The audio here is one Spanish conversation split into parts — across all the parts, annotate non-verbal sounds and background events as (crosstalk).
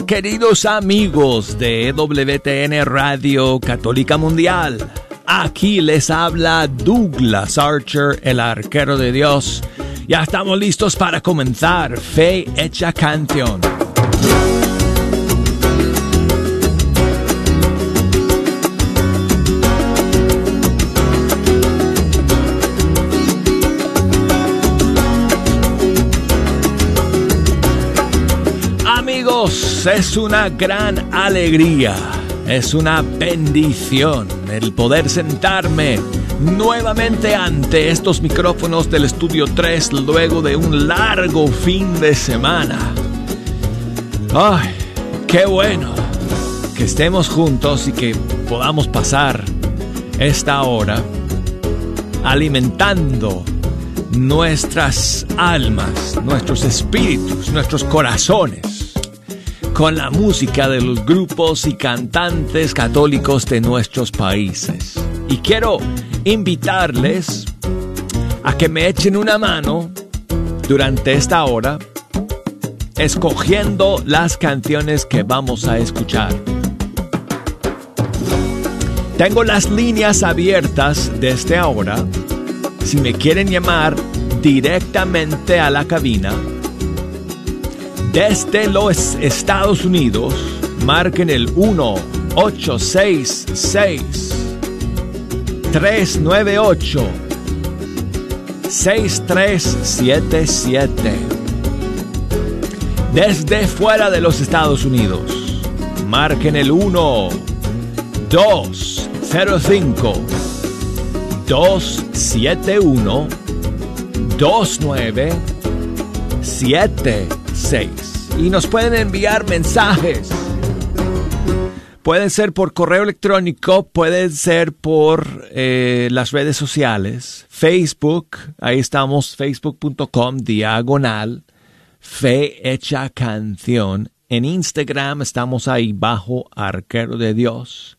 Queridos amigos de WTN Radio Católica Mundial. Aquí les habla Douglas Archer, el arquero de Dios. Ya estamos listos para comenzar Fe Hecha Canción. Amigos, es una gran alegría, es una bendición el poder sentarme nuevamente ante estos micrófonos del estudio 3 luego de un largo fin de semana. ¡Ay! ¡Qué bueno! Que estemos juntos y que podamos pasar esta hora alimentando nuestras almas, nuestros espíritus, nuestros corazones con la música de los grupos y cantantes católicos de nuestros países. Y quiero invitarles a que me echen una mano durante esta hora escogiendo las canciones que vamos a escuchar. Tengo las líneas abiertas desde ahora. Si me quieren llamar directamente a la cabina, desde los Estados Unidos, marquen el 1 866 398 6377. Desde fuera de los Estados Unidos, marquen el 1 205 271 2976 y nos pueden enviar mensajes Pueden ser por correo electrónico, pueden ser por eh, las redes sociales, Facebook, ahí estamos, facebook.com diagonal, fe hecha canción. En Instagram estamos ahí bajo arquero de Dios.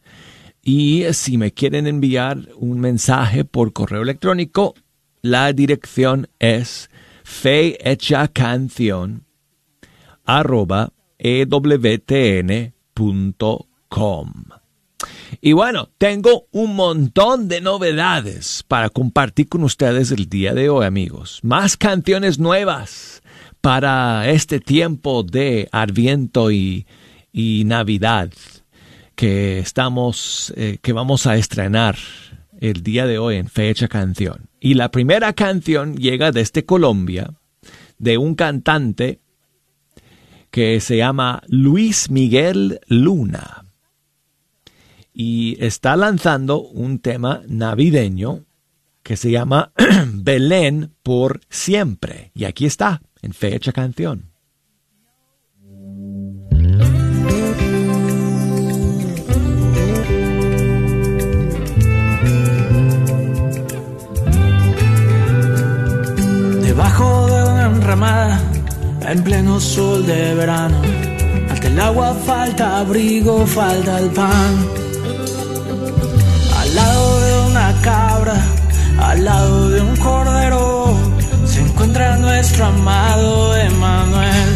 Y si me quieren enviar un mensaje por correo electrónico, la dirección es fe hecha canción arroba ewtn.com. Y bueno, tengo un montón de novedades para compartir con ustedes el día de hoy, amigos. Más canciones nuevas para este tiempo de Adviento y, Navidad que estamos, eh, que vamos a estrenar el día de hoy en fecha canción. Y la primera canción llega desde Colombia, de un cantante que se llama Luis Miguel Luna y está lanzando un tema navideño que se llama (clears throat) Belén por siempre. Y aquí está, en fecha canción. Debajo de una enramada, en pleno sol de verano, falta el agua, falta abrigo, falta el pan al lado de una cabra, al lado de un cordero, se encuentra nuestro amado Emanuel.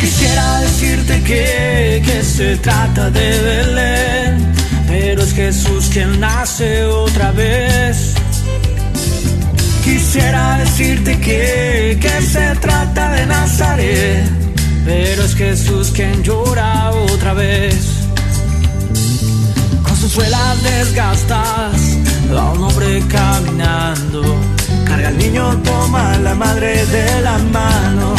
Quisiera decirte que, que se trata de Belén, pero es Jesús quien nace otra vez. Quisiera decirte que, que se trata de Nazaret, pero es Jesús quien llora otra vez sus suelas desgastadas, va un hombre caminando. Carga al niño, toma a la madre de la mano.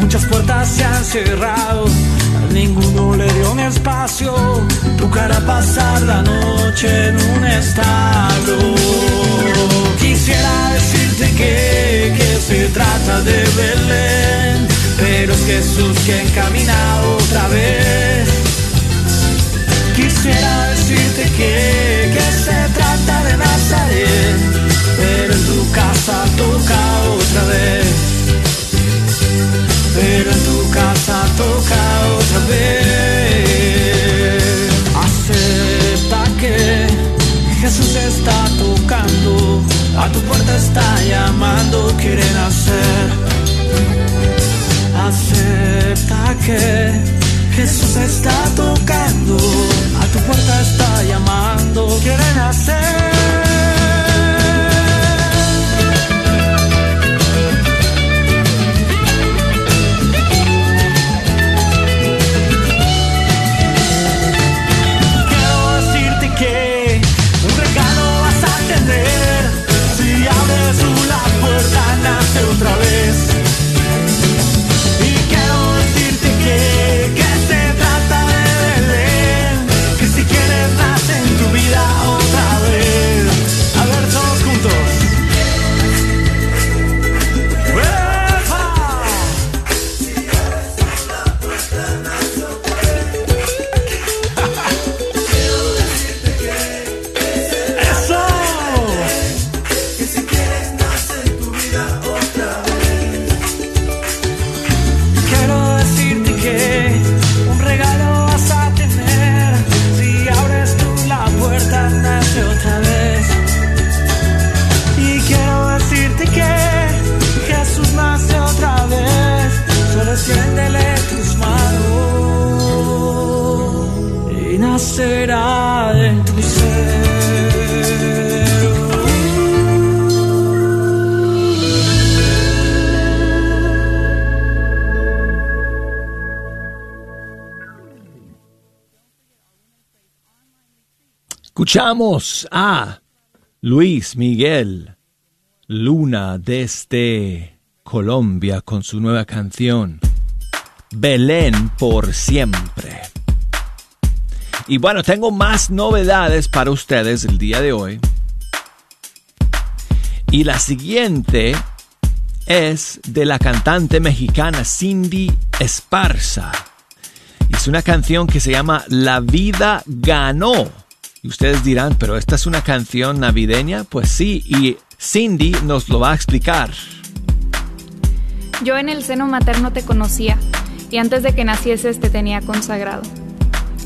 Muchas puertas se han cerrado, a ninguno le dio un espacio. Tu cara pasar la noche en un establo. Quisiera decirte que, que se trata de Belén, pero es Jesús quien camina otra vez Quisiera decirte que, que se trata de Nazaret, pero en tu casa toca otra vez. Pero en tu casa toca otra vez. Acepta que Jesús está tocando, a tu puerta está llamando, quiere nacer Acepta que Jesús está tocando, a tu puerta está llamando, quiere nacer. Escuchamos a Luis Miguel Luna desde Colombia con su nueva canción Belén por siempre. Y bueno, tengo más novedades para ustedes el día de hoy. Y la siguiente es de la cantante mexicana Cindy Esparza. Es una canción que se llama La vida ganó y ustedes dirán, pero esta es una canción navideña. Pues sí, y Cindy nos lo va a explicar. Yo en el seno materno te conocía y antes de que nacieses te tenía consagrado.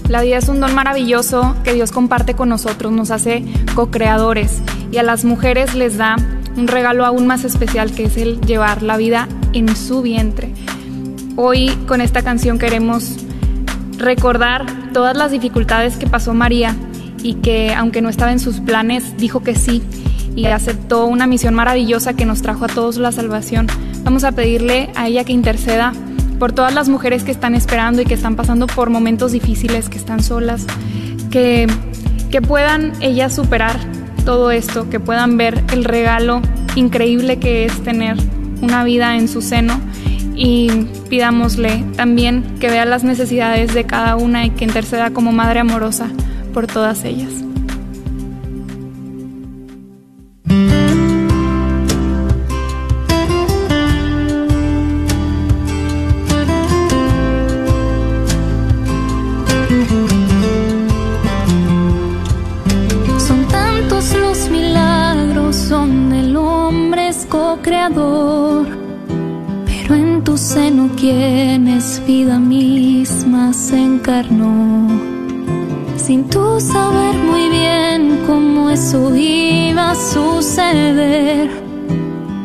La vida es un don maravilloso que Dios comparte con nosotros, nos hace co-creadores y a las mujeres les da un regalo aún más especial que es el llevar la vida en su vientre. Hoy con esta canción queremos recordar todas las dificultades que pasó María y que aunque no estaba en sus planes, dijo que sí y aceptó una misión maravillosa que nos trajo a todos la salvación. Vamos a pedirle a ella que interceda por todas las mujeres que están esperando y que están pasando por momentos difíciles, que están solas, que, que puedan ellas superar todo esto, que puedan ver el regalo increíble que es tener una vida en su seno y pidámosle también que vea las necesidades de cada una y que interceda como madre amorosa por todas ellas.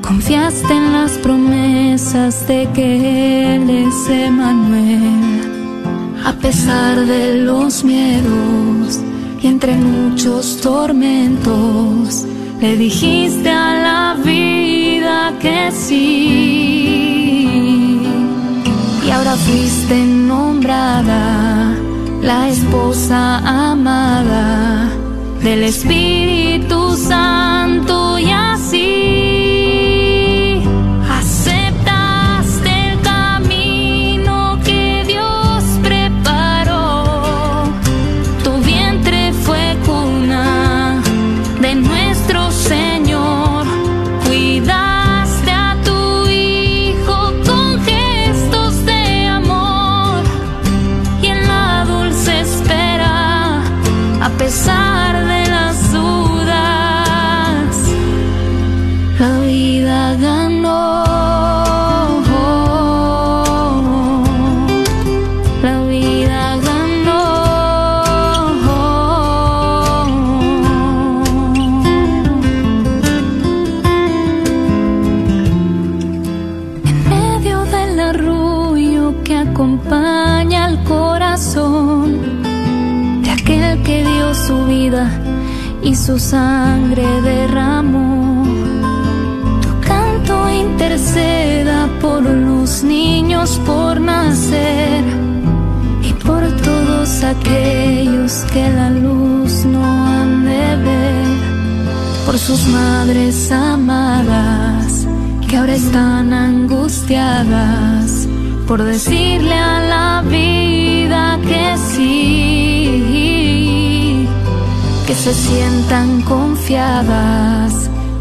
Confiaste en las promesas de que Él es Emanuel, a pesar de los miedos y entre muchos tormentos, le dijiste a la vida que sí. Y ahora fuiste nombrada la esposa amada del Espíritu Santo y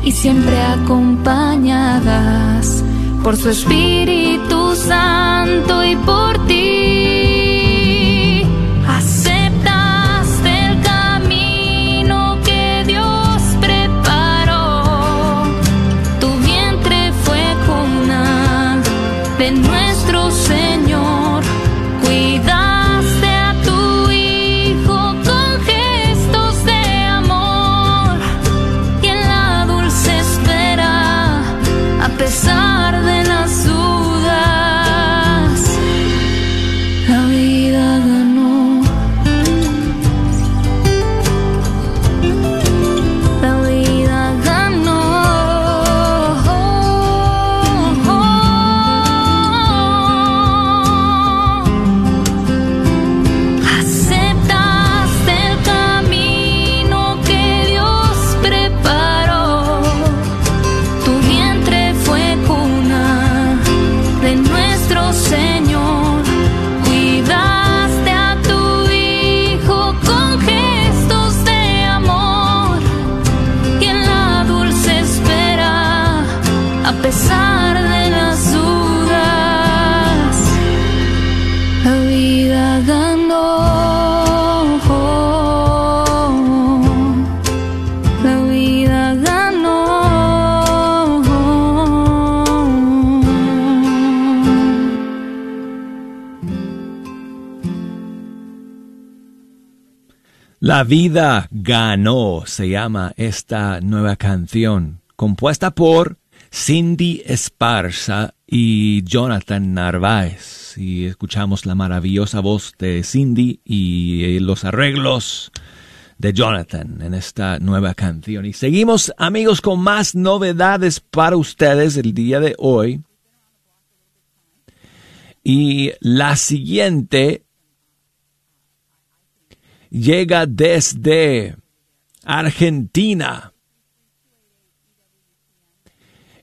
y siempre acompañadas por su Espíritu Santo y por La vida ganó, se llama esta nueva canción, compuesta por Cindy Esparza y Jonathan Narváez. Y escuchamos la maravillosa voz de Cindy y los arreglos de Jonathan en esta nueva canción. Y seguimos amigos con más novedades para ustedes el día de hoy. Y la siguiente llega desde Argentina.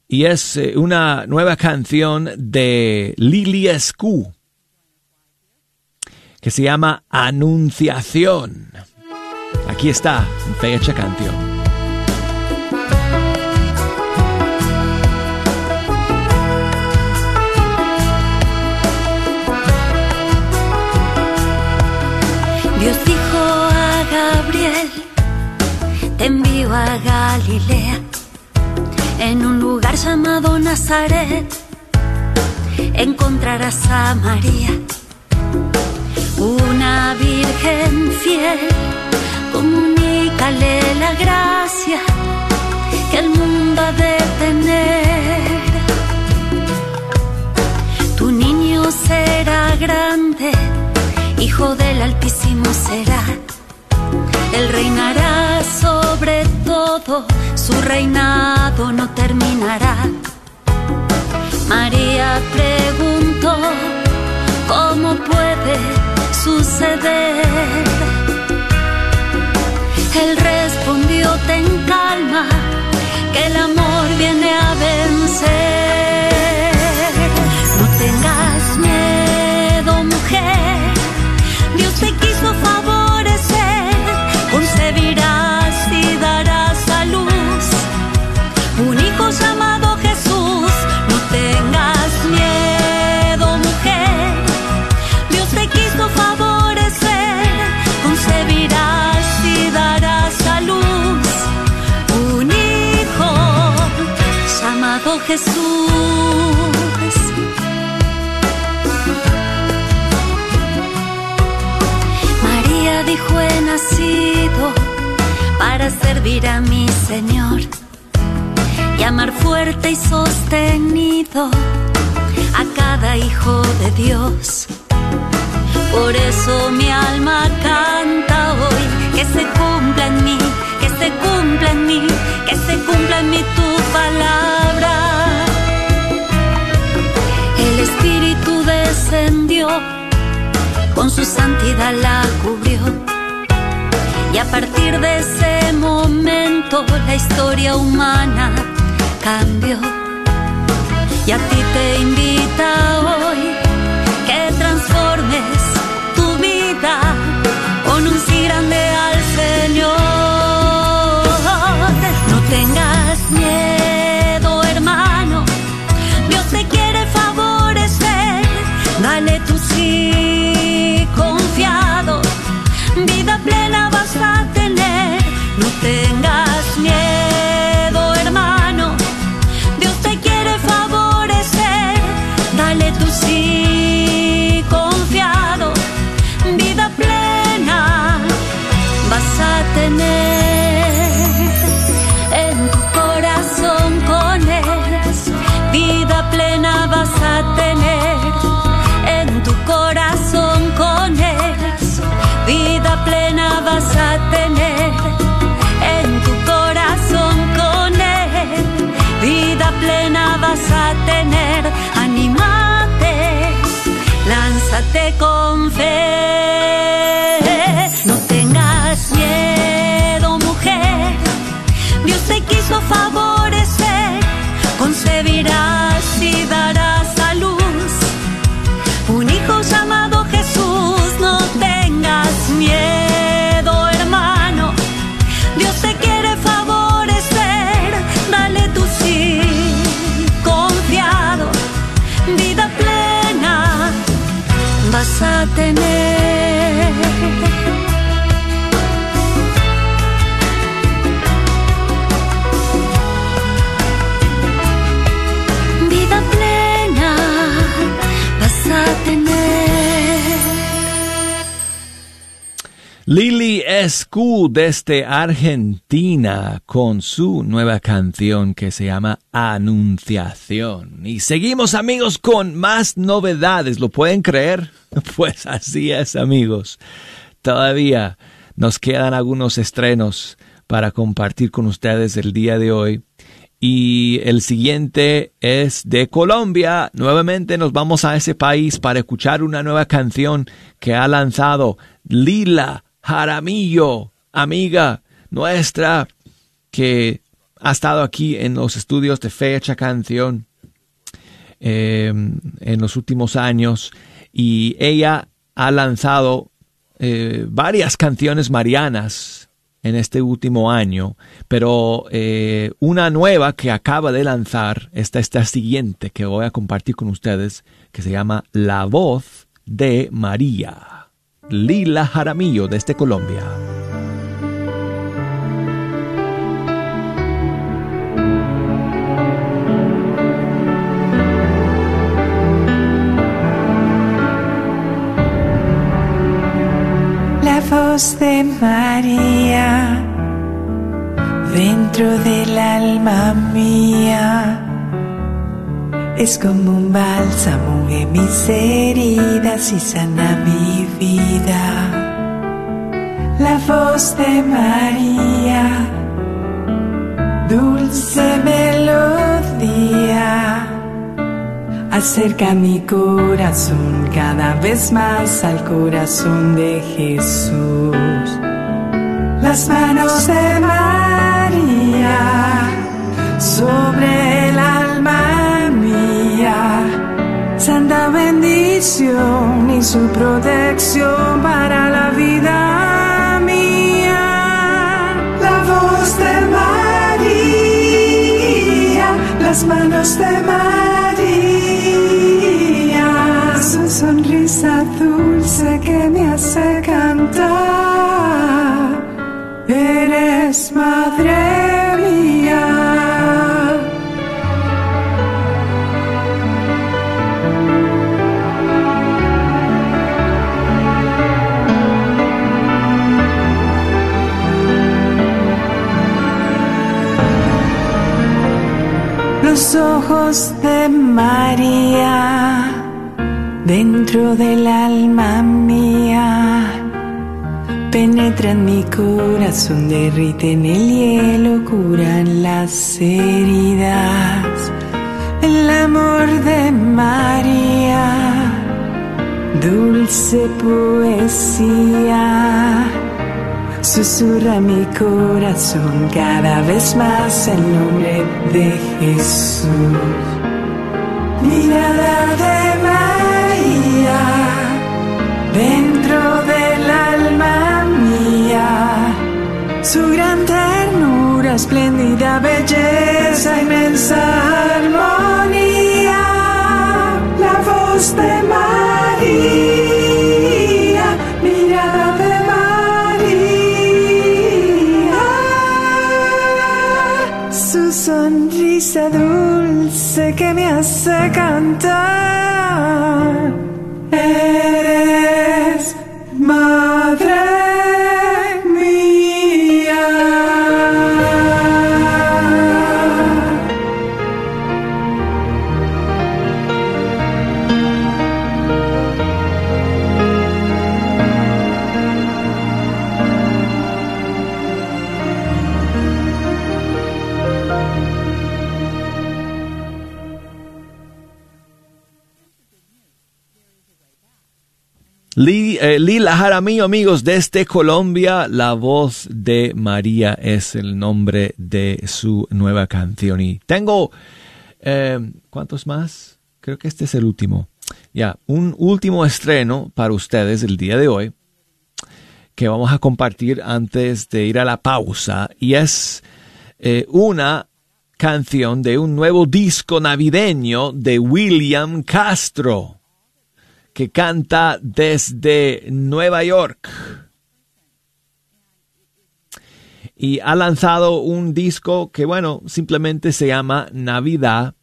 Y es eh, una nueva canción de Lili Escu que se llama Anunciación. Aquí está, fecha canción. A Galilea, en un lugar llamado Nazaret, encontrarás a María, una virgen fiel, comunícale la gracia que el mundo ha de tener. Tu niño será grande, hijo del Altísimo será él reinará sobre todo, su reinado no terminará. María preguntó, ¿cómo puede suceder? Él respondió, ten calma, que el amor viene a vencer. nacido para servir a mi Señor y amar fuerte y sostenido a cada hijo de Dios. Por eso mi alma canta hoy, que se cumpla en mí, que se cumpla en mí, que se cumpla en mí tu palabra. El Espíritu descendió, con su santidad la cubrió y a partir de ese momento la historia humana cambió. Y a ti te invita hoy que transformes tu vida con un sí grande al a tener. Vida plena vas a tener. Escu desde Argentina con su nueva canción que se llama Anunciación. Y seguimos amigos con más novedades, ¿lo pueden creer? (laughs) Pues así es amigos. Todavía nos quedan algunos estrenos para compartir con ustedes el día de hoy. Y el siguiente es de Colombia. Nuevamente nos vamos a ese país para escuchar una nueva canción que ha lanzado Lila Jaramillo, amiga nuestra, que ha estado aquí en los estudios de Fecha Canción eh, en los últimos años y ella ha lanzado eh, varias canciones marianas en este último año, pero eh, una nueva que acaba de lanzar, esta esta siguiente que voy a compartir con ustedes, que se llama La voz de María. Lila Jaramillo desde Colombia. Voz de María dentro del alma mía es como un bálsamo en mis heridas y sana mi vida. La voz de María, dulce melodía acerca mi corazón cada vez más al corazón de Jesús. Las manos de María sobre el alma mía, santa bendición y su protección para la vida mía. La voz de María, las manos de María, hace cantar. Eres madre mía. Los ojos de María dentro del alma mía penetran mi corazón, derriten el hielo, curan las heridas. El amor de María dulce poesía. Susurra mi corazón cada vez más el nombre de Jesús. Mirada de María dentro espléndida belleza, inmensa armonía. La voz de María, mirada de María. Su sonrisa dulce que me hace cantar. Lila Jaramillo, amigos, desde Colombia, la voz de María es el nombre de su nueva canción. Y tengo, eh, ¿cuántos más? Creo que este es el último. Ya, un último estreno para ustedes el día de hoy que vamos a compartir antes de ir a la pausa y es eh, una canción de un nuevo disco navideño de William Castro que canta desde Nueva York. Y ha lanzado un disco que, bueno, simplemente se llama Navidad.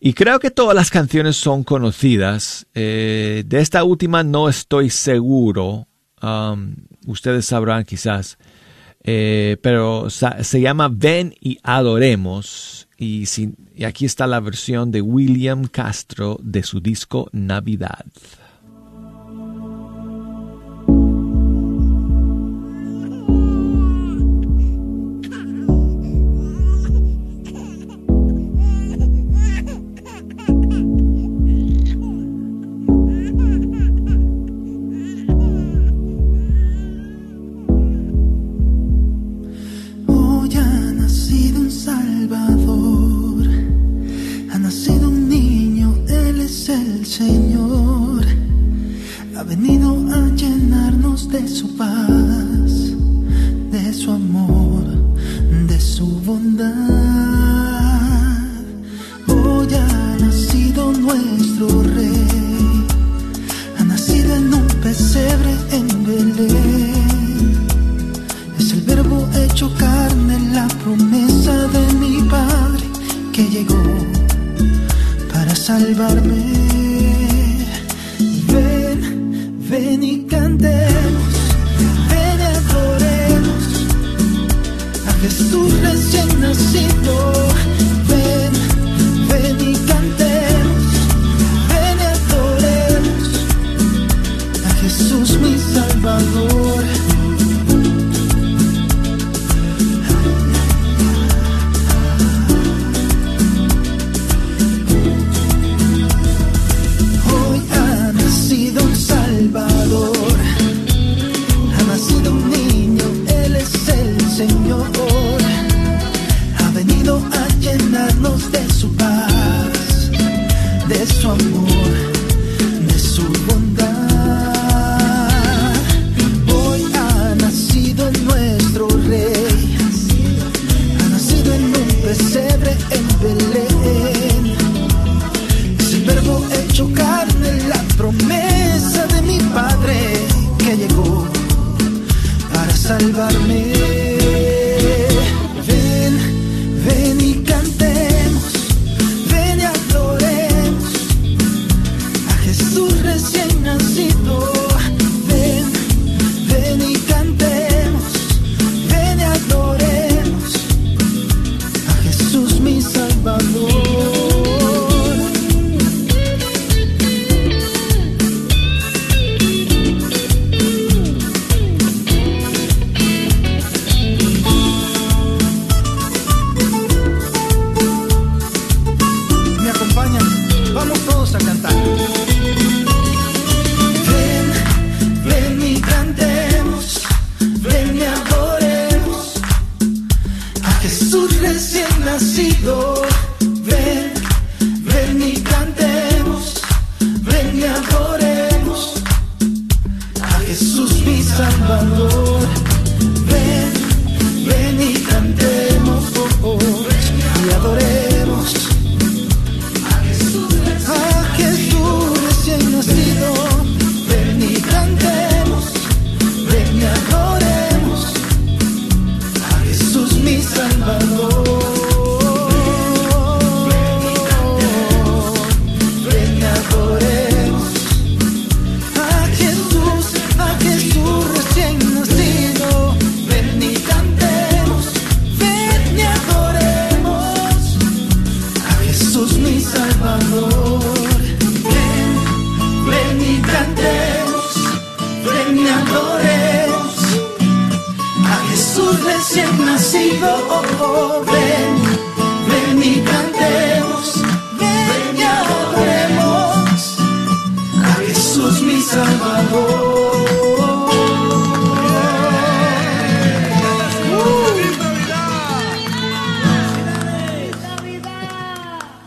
Y creo que todas las canciones son conocidas. Eh, de esta última no estoy seguro. Um, ustedes sabrán quizás. Eh, pero se llama Ven y Adoremos. Y, si- y aquí está la versión de William Castro de su disco Navidad.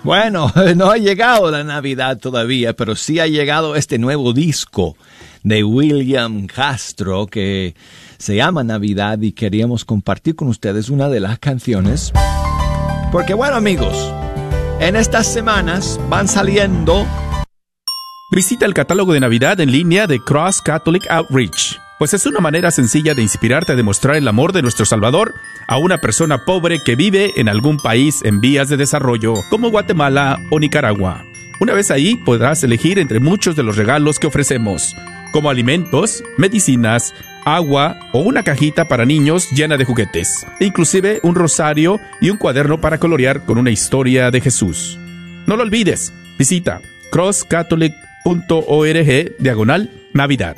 Bueno, no ha llegado la Navidad todavía, pero sí ha llegado este nuevo disco de William Castro que se llama Navidad y queríamos compartir con ustedes una de las canciones. Porque bueno amigos, en estas semanas van saliendo Visita el catálogo de Navidad en línea de Cross Catholic Outreach, pues es una manera sencilla de inspirarte a demostrar el amor de nuestro Salvador a una persona pobre que vive en algún país en vías de desarrollo, como Guatemala o Nicaragua. Una vez ahí podrás elegir entre muchos de los regalos que ofrecemos, como alimentos, medicinas, agua o una cajita para niños llena de juguetes, e inclusive un rosario y un cuaderno para colorear con una historia de Jesús. No lo olvides, visita crosscatholic.org diagonal Navidad.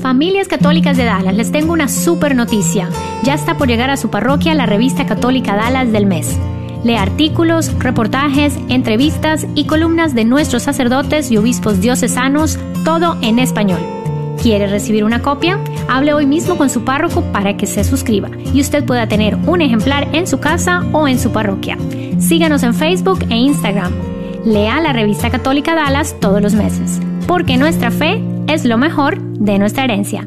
Familias Católicas de Dallas, les tengo una super noticia. Ya está por llegar a su parroquia la revista católica Dallas del mes. Lee artículos, reportajes, entrevistas y columnas de nuestros sacerdotes y obispos diocesanos, todo en español. ¿Quiere recibir una copia? Hable hoy mismo con su párroco para que se suscriba y usted pueda tener un ejemplar en su casa o en su parroquia. Síganos en Facebook e Instagram. Lea la revista católica Dallas todos los meses, porque nuestra fe es lo mejor de nuestra herencia.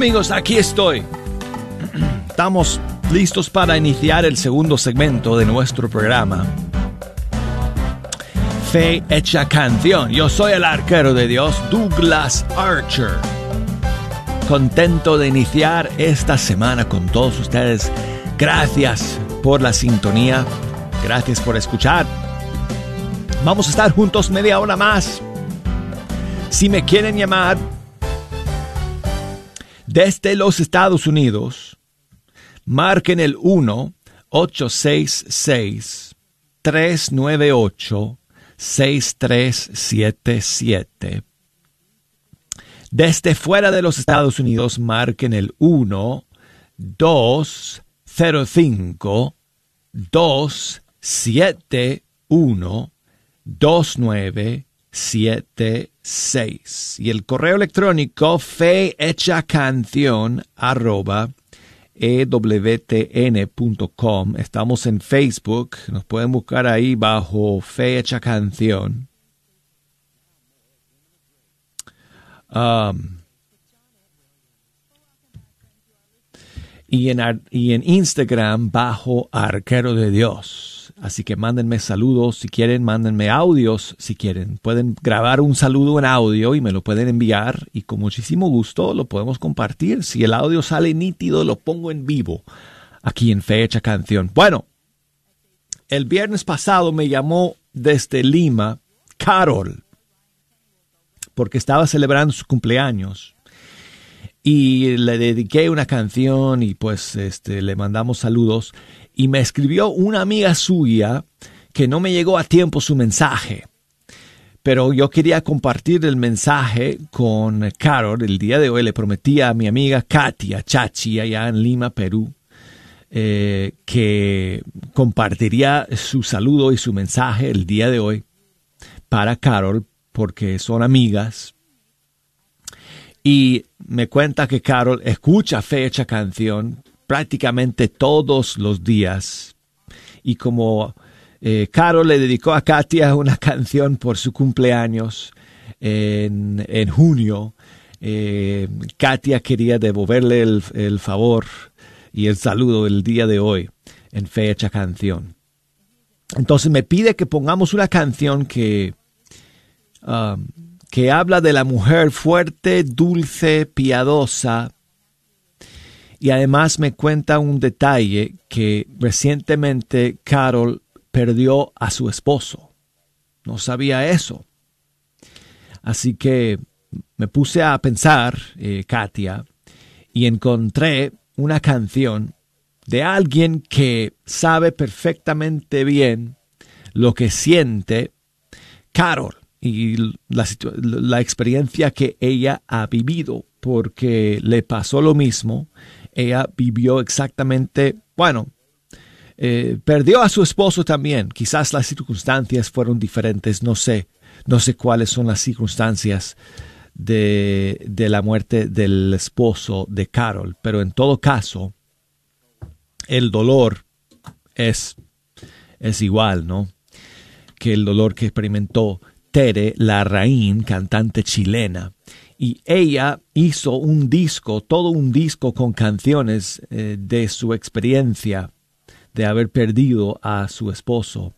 Amigos, aquí estoy. Estamos listos para iniciar el segundo segmento de nuestro programa. Fe hecha canción. Yo soy el arquero de Dios, Douglas Archer. Contento de iniciar esta semana con todos ustedes. Gracias por la sintonía. Gracias por escuchar. Vamos a estar juntos media hora más. Si me quieren llamar desde los Estados Unidos, marquen el 1-866-398-6377. Desde fuera de los Estados Unidos, marquen el 1-205-271 2976 y el correo electrónico fe hecha canción arroba ewtn.com. Estamos en Facebook, nos pueden buscar ahí bajo fe hecha canción. Um, y, en, y en Instagram bajo arquero de Dios. Así que mándenme saludos si quieren, mándenme audios si quieren. Pueden grabar un saludo en audio y me lo pueden enviar y con muchísimo gusto lo podemos compartir. Si el audio sale nítido, lo pongo en vivo aquí en Fecha Canción. Bueno, el viernes pasado me llamó desde Lima Carol porque estaba celebrando su cumpleaños y le dediqué una canción y pues este le mandamos saludos y me escribió una amiga suya que no me llegó a tiempo su mensaje. Pero yo quería compartir el mensaje con Carol. El día de hoy le prometí a mi amiga Katia Chachi, allá en Lima, Perú, eh, que compartiría su saludo y su mensaje el día de hoy para Carol, porque son amigas. Y me cuenta que Carol escucha fecha canción prácticamente todos los días. Y como eh, Carol le dedicó a Katia una (laughs) canción por su cumpleaños en, junio, eh, Katia quería devolverle el, favor y el saludo el día de hoy en fecha canción. Entonces me pide que pongamos una canción que, um, que habla de la mujer fuerte, dulce, piadosa, y además me cuenta un detalle que recientemente Carol perdió a su esposo. No sabía eso. Así que me puse a pensar, eh, Katia, y encontré una canción de alguien que sabe perfectamente bien lo que siente Carol y la, la experiencia que ella ha vivido, porque le pasó lo mismo ella vivió exactamente, bueno, eh, perdió a su esposo también. Quizás las circunstancias fueron diferentes, no sé, no sé cuáles son las circunstancias de, de la muerte del esposo de Carol, pero en todo caso, el dolor es, es igual, ¿no? Que el dolor que experimentó Tere Larraín, cantante chilena y ella hizo un disco, todo un disco con canciones eh, de su experiencia de haber perdido a su esposo.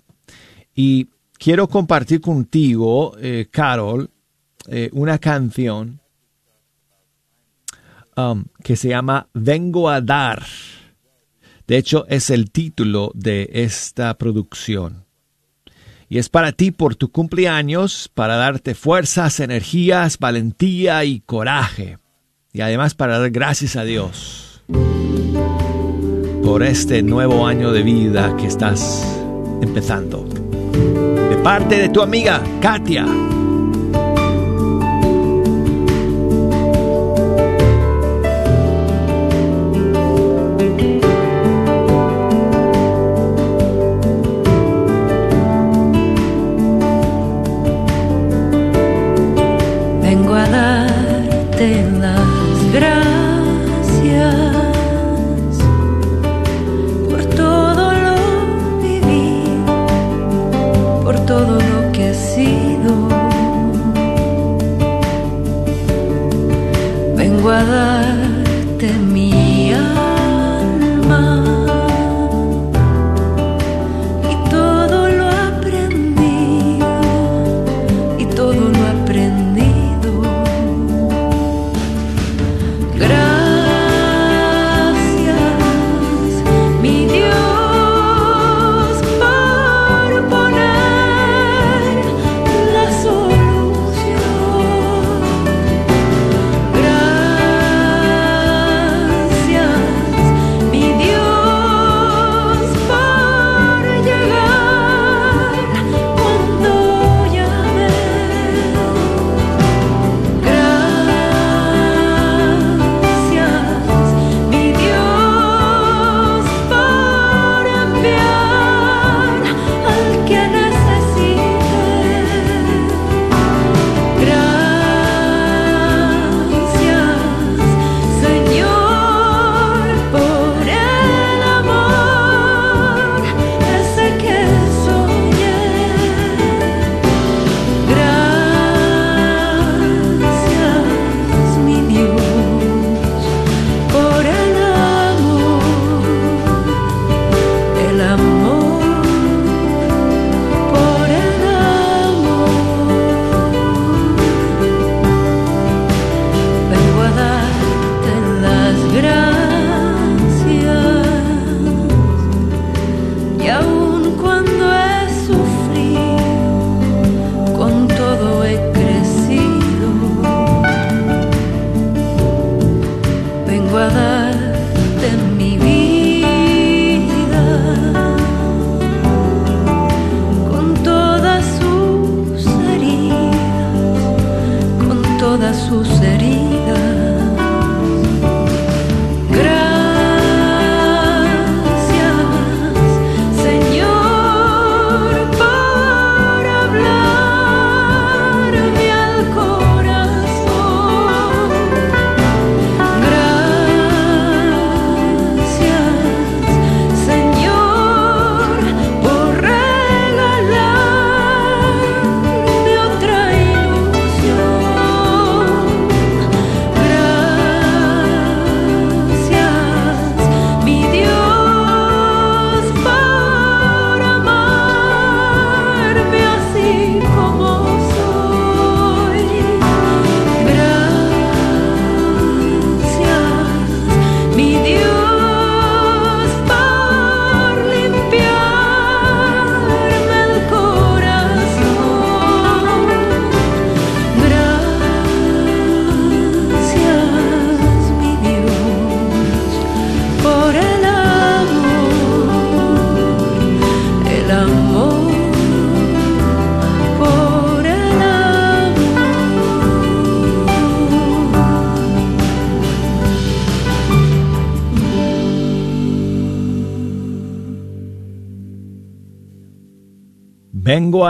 Y quiero compartir contigo, eh, Carol, eh, una canción um, que se llama Vengo a dar. De hecho, es el título de esta producción. Y es para ti por tu cumpleaños, para darte fuerzas, energías, valentía y coraje. Y además para dar gracias a Dios por este nuevo año de vida que estás empezando. De parte de tu amiga Katia.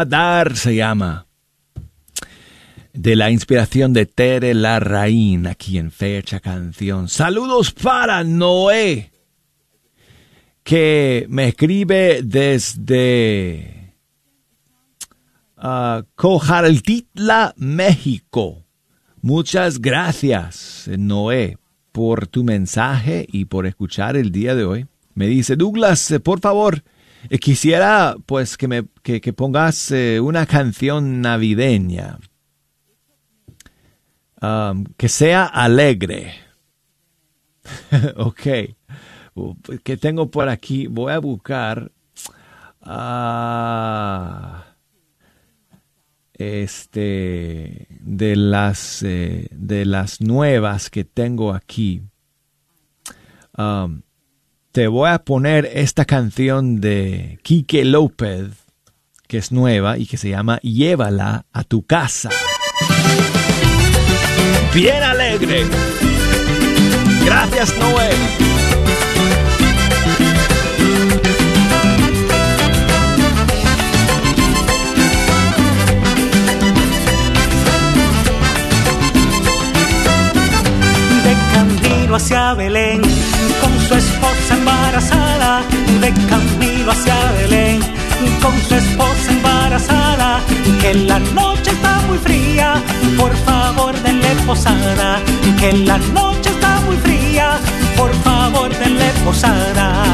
Dar se llama. De la inspiración de Tere Larraín, aquí en Fecha Canción. Saludos para Noé, que me escribe desde uh, Cojaltitla, México. Muchas gracias, Noé, por tu mensaje y por escuchar el día de hoy. Me dice, Douglas, por favor, eh, quisiera pues que me que, que pongas eh, una canción navideña um, que sea alegre. (laughs) ok. Uh, que tengo por aquí? Voy a buscar. ah, este de las eh, de las nuevas que tengo aquí. Te voy a poner esta canción de Quique López, que es nueva y que se llama Llévala a tu casa. Bien alegre. Gracias, Noé. de camino hacia Belén, su esposa embarazada, de camino hacia Belén, con su esposa embarazada, que la noche está muy fría, por favor denle posada, que la noche está muy fría, por favor denle posada.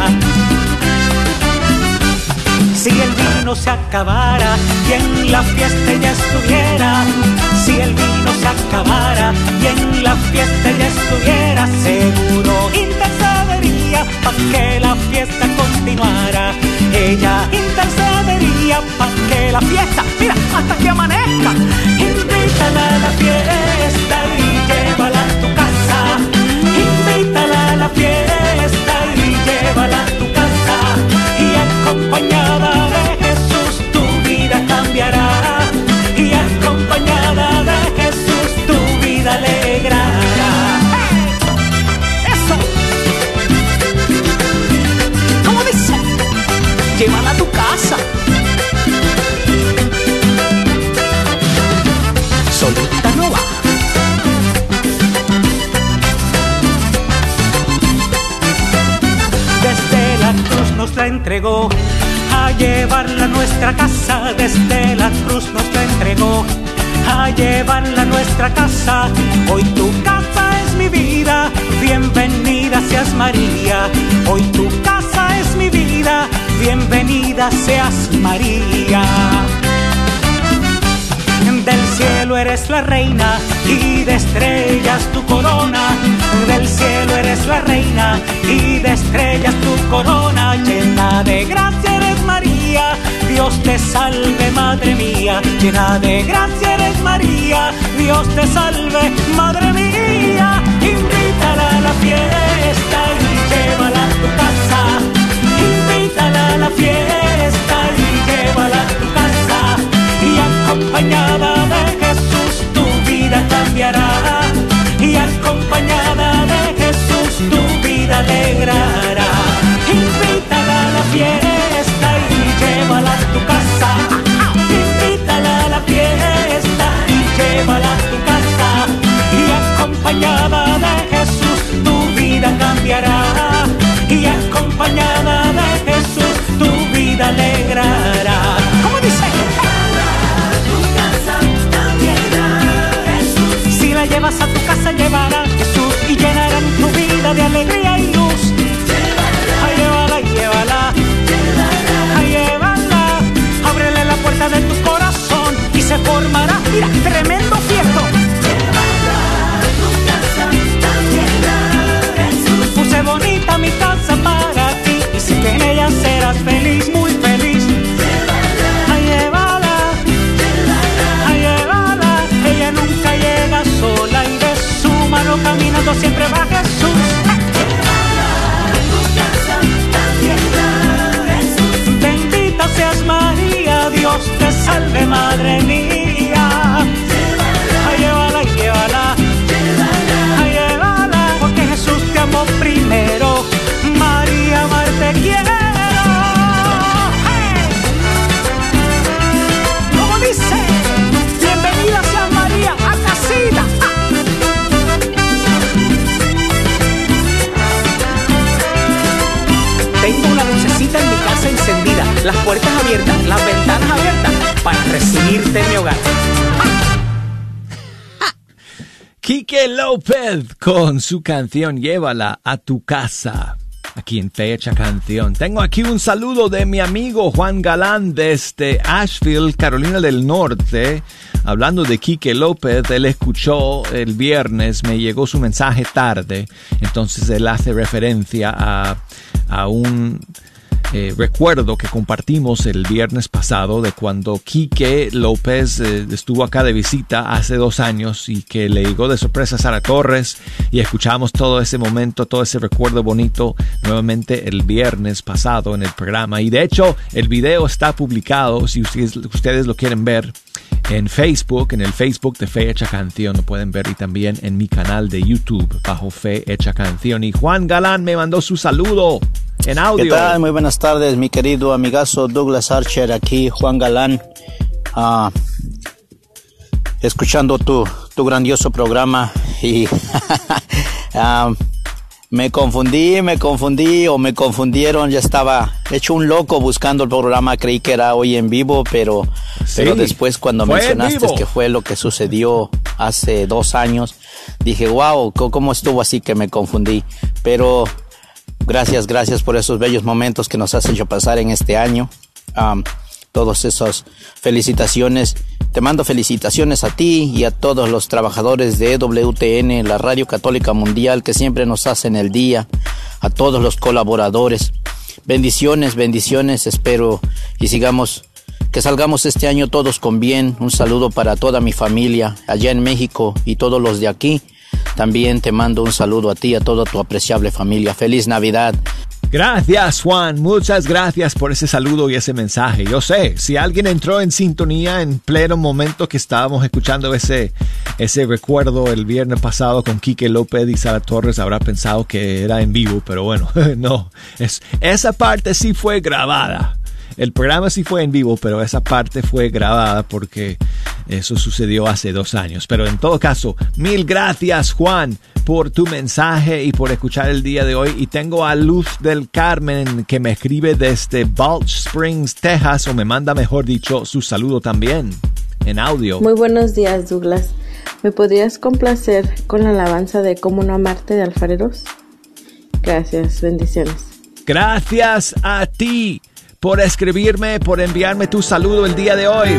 Si el vino se acabara y en la fiesta ya estuviera, si el vino se acabara y en la fiesta ya estuviera, seguro para que la fiesta continuara. Ella intercedería para que la fiesta, mira, hasta que amanezca, invítala a la fiesta y llévala a tu casa, casa. Hoy tu casa es mi vida, bienvenida seas María. Hoy tu casa es mi vida, bienvenida seas María. Del cielo eres la reina y de estrellas tu corona. Del cielo eres la reina y de estrellas tu corona. Llena de gracia eres María, Dios te salve Madre mía. Llena de gracia eres María, Dios te salve Madre mía. Invítala a la fiesta y llévala a tu casa. Invítala a la fiesta y llévala a tu casa y acompañada de Jesús tu vida cambiará y acompañada de Jesús tu vida alegrará. Invítala a la fiesta acompañada de Jesús tu vida cambiará y acompañada de Jesús tu vida alegrará. ¿Cómo dice? Si la llevas a tu casa, llevará Jesús y llenarán tu vida de alegría y luz. Ay, llévala, llévala, ay, llévala. Ábrele la puerta de tu corazón y se formará, mira, tremendo feliz, muy feliz. Ay, llévala, ay, llévala. Ella nunca llega sola y de su mano caminando siempre va Jesús. Bendita seas María, Dios te salve, Madre mía. Las puertas abiertas, las ventanas abiertas para recibirte en mi hogar. Quique López con su canción Llévala a tu casa. Aquí en Fecha Canción. Tengo aquí un saludo de mi amigo Juan Galán desde Asheville, Carolina del Norte. Hablando de Quique López, él escuchó el viernes, me llegó su mensaje tarde. Entonces él hace referencia a, a un eh, recuerdo que compartimos el viernes pasado de cuando Quique López eh, estuvo acá de visita hace dos años y que le llegó de sorpresa a Sara Torres y escuchamos todo ese momento, todo ese recuerdo bonito nuevamente el viernes pasado en el programa. Y de hecho el video está publicado, si ustedes, ustedes lo quieren ver, en Facebook, en el Facebook de Fe Hecha Canción, lo pueden ver y también en mi canal de YouTube bajo Fe Hecha Canción. Y Juan Galán me mandó su saludo en audio. ¿Qué tal? Muy buenas tardes, mi querido amigazo Douglas Archer, aquí Juan Galán, ah, escuchando tu, tu grandioso programa y (laughs) ah, Me confundí, me confundí o me confundieron. Ya estaba hecho un loco buscando el programa. Creí que era hoy en vivo, pero, pero después cuando mencionaste que fue lo que sucedió hace dos años, dije, wow, ¿cómo estuvo así que me confundí? Pero gracias, gracias por esos bellos momentos que nos has hecho pasar en este año. todos esos felicitaciones. Te mando felicitaciones a ti y a todos los trabajadores de EWTN, la Radio Católica Mundial, que siempre nos hacen el día, a todos los colaboradores. Bendiciones, bendiciones, espero y sigamos, que salgamos este año todos con bien. Un saludo para toda mi familia allá en México y todos los de aquí. También te mando un saludo a ti y a toda tu apreciable familia. Feliz Navidad. Gracias Juan, muchas gracias por ese saludo y ese mensaje. Yo sé, si alguien entró en sintonía en pleno momento que estábamos escuchando ese, ese recuerdo el viernes pasado con Quique López y Sara Torres, habrá pensado que era en vivo, pero bueno, (laughs) no, es, esa parte sí fue grabada. El programa sí fue en vivo, pero esa parte fue grabada porque eso sucedió hace dos años. Pero en todo caso, mil gracias Juan por tu mensaje y por escuchar el día de hoy. Y tengo a Luz del Carmen que me escribe desde Balch Springs, Texas, o me manda, mejor dicho, su saludo también en audio. Muy buenos días, Douglas. ¿Me podrías complacer con la alabanza de Cómo no amarte de alfareros? Gracias, bendiciones. Gracias a ti por escribirme, por enviarme tu saludo el día de hoy.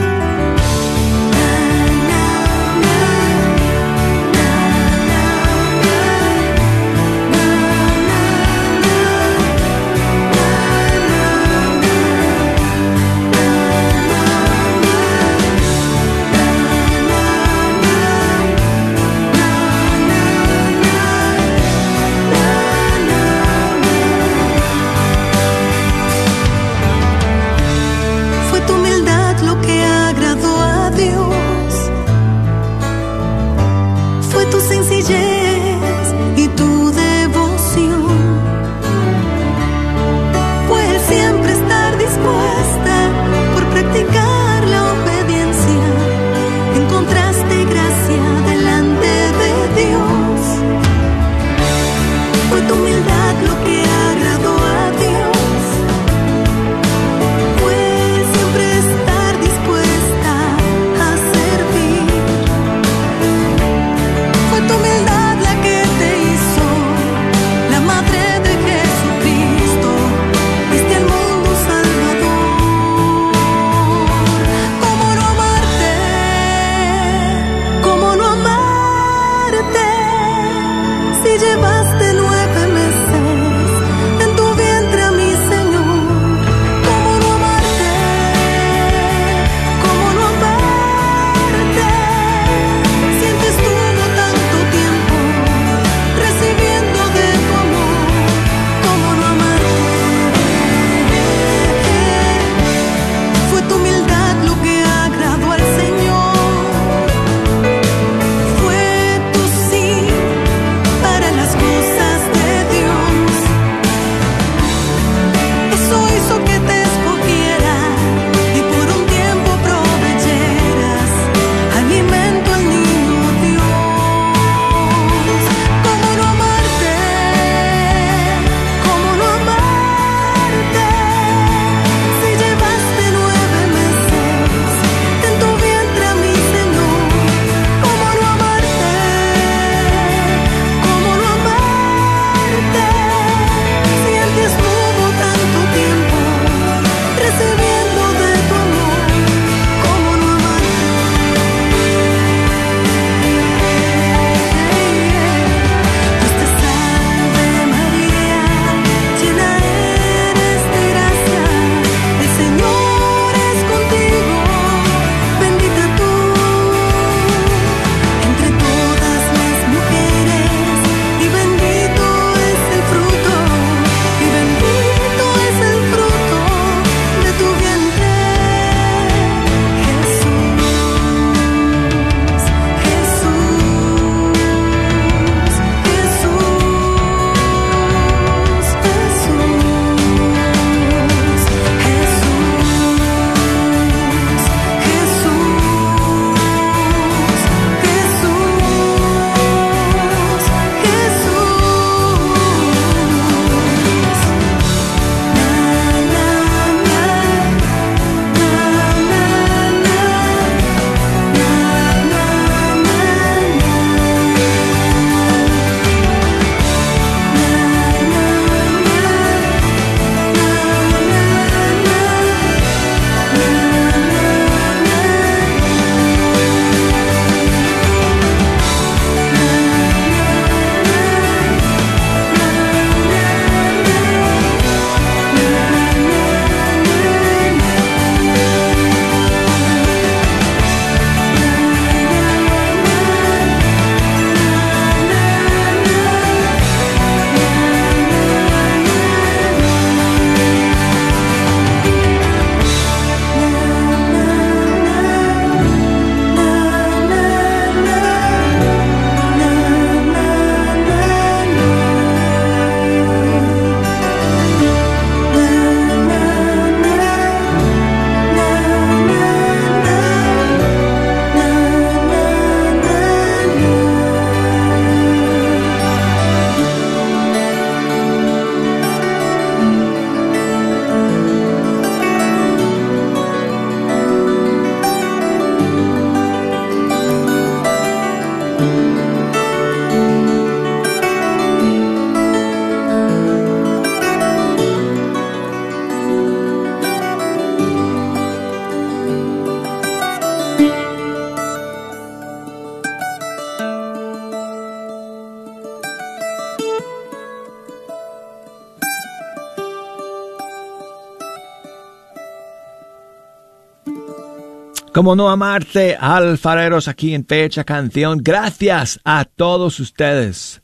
Como no amarte, alfareros aquí en Fecha Canción. Gracias a todos ustedes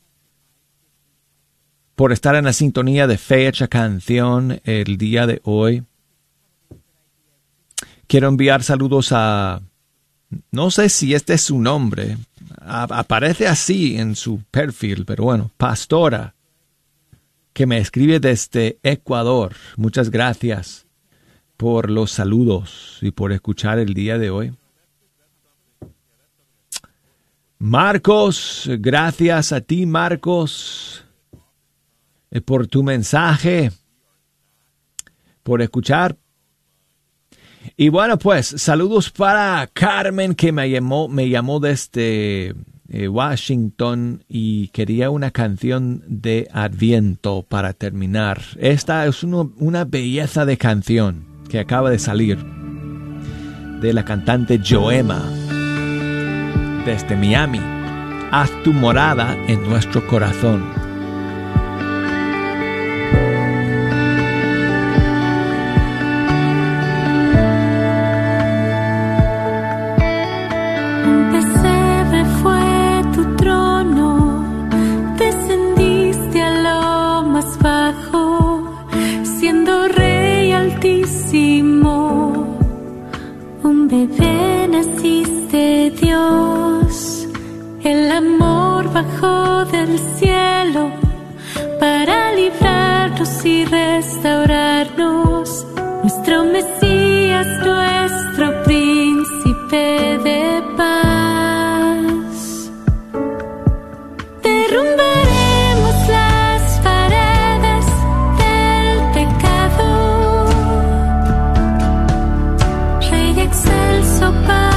por estar en la sintonía de Fecha Canción el día de hoy. Quiero enviar saludos a... No sé si este es su nombre. aparece así en su perfil, pero bueno, Pastora, que me escribe desde Ecuador. Muchas gracias por los saludos y por escuchar el día de hoy. Marcos, gracias a ti Marcos eh, por tu mensaje, por escuchar. Y bueno, pues saludos para Carmen que me llamó, me llamó desde eh, Washington y quería una canción de Adviento para terminar. Esta es una belleza de canción que acaba de salir de la cantante Joema desde Miami. Haz tu morada en nuestro corazón. Qué pena,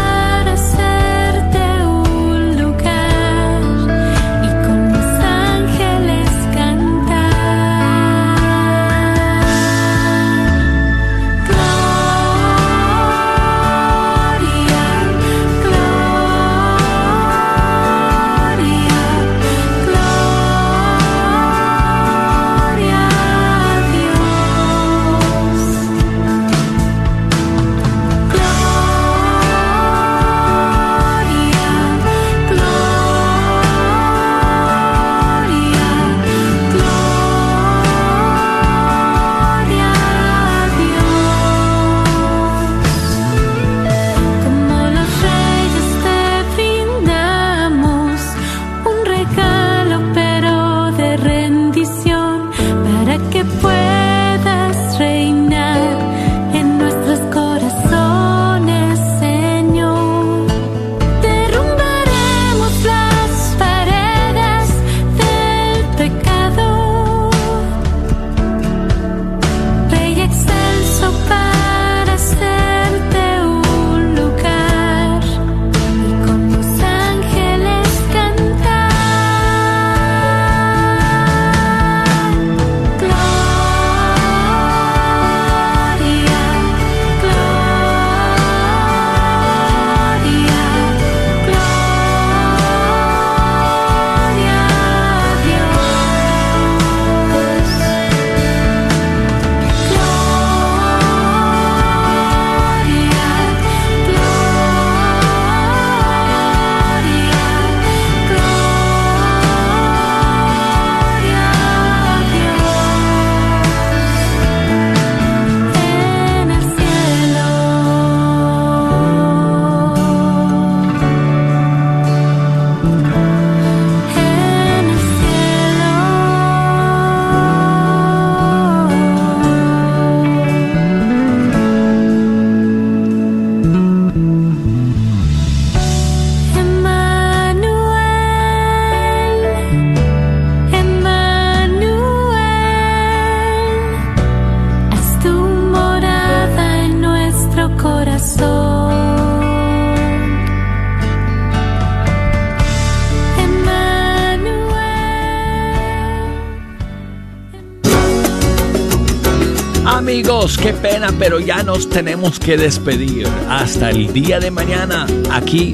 pero ya nos tenemos que despedir. Hasta el día de mañana, aquí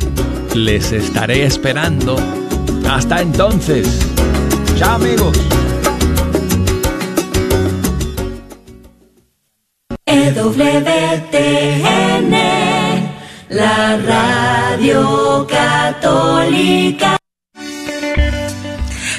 les estaré esperando. Hasta entonces. Chao amigos. EWTN, la radio católica.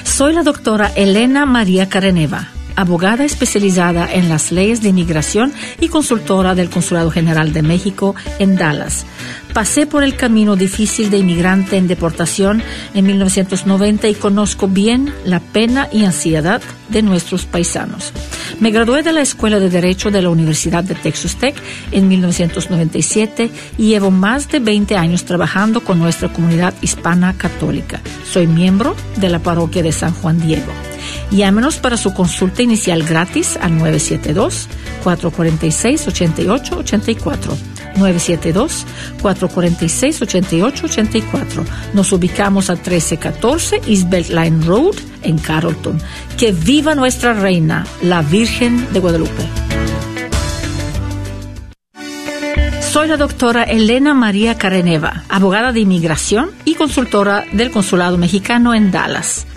Soy la doctora Elena María Careneva abogada especializada en las leyes de inmigración y consultora del Consulado General de México en Dallas. Pasé por el camino difícil de inmigrante en deportación en 1990 y conozco bien la pena y ansiedad de nuestros paisanos. Me gradué de la Escuela de Derecho de la Universidad de Texas Tech en 1997 y llevo más de 20 años trabajando con nuestra comunidad hispana católica. Soy miembro de la parroquia de San Juan Diego. Llámenos para su consulta inicial gratis al 972-446-8884. 972-446-8884. Nos ubicamos a 1314 East Line Road en Carrollton. Que viva nuestra reina, la Virgen de Guadalupe. Soy la doctora Elena María Careneva, abogada de inmigración y consultora del Consulado Mexicano en Dallas.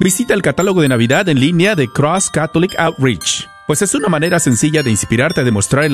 Visita el catálogo de Navidad en línea de Cross Catholic Outreach, pues es una manera sencilla de inspirarte a demostrar el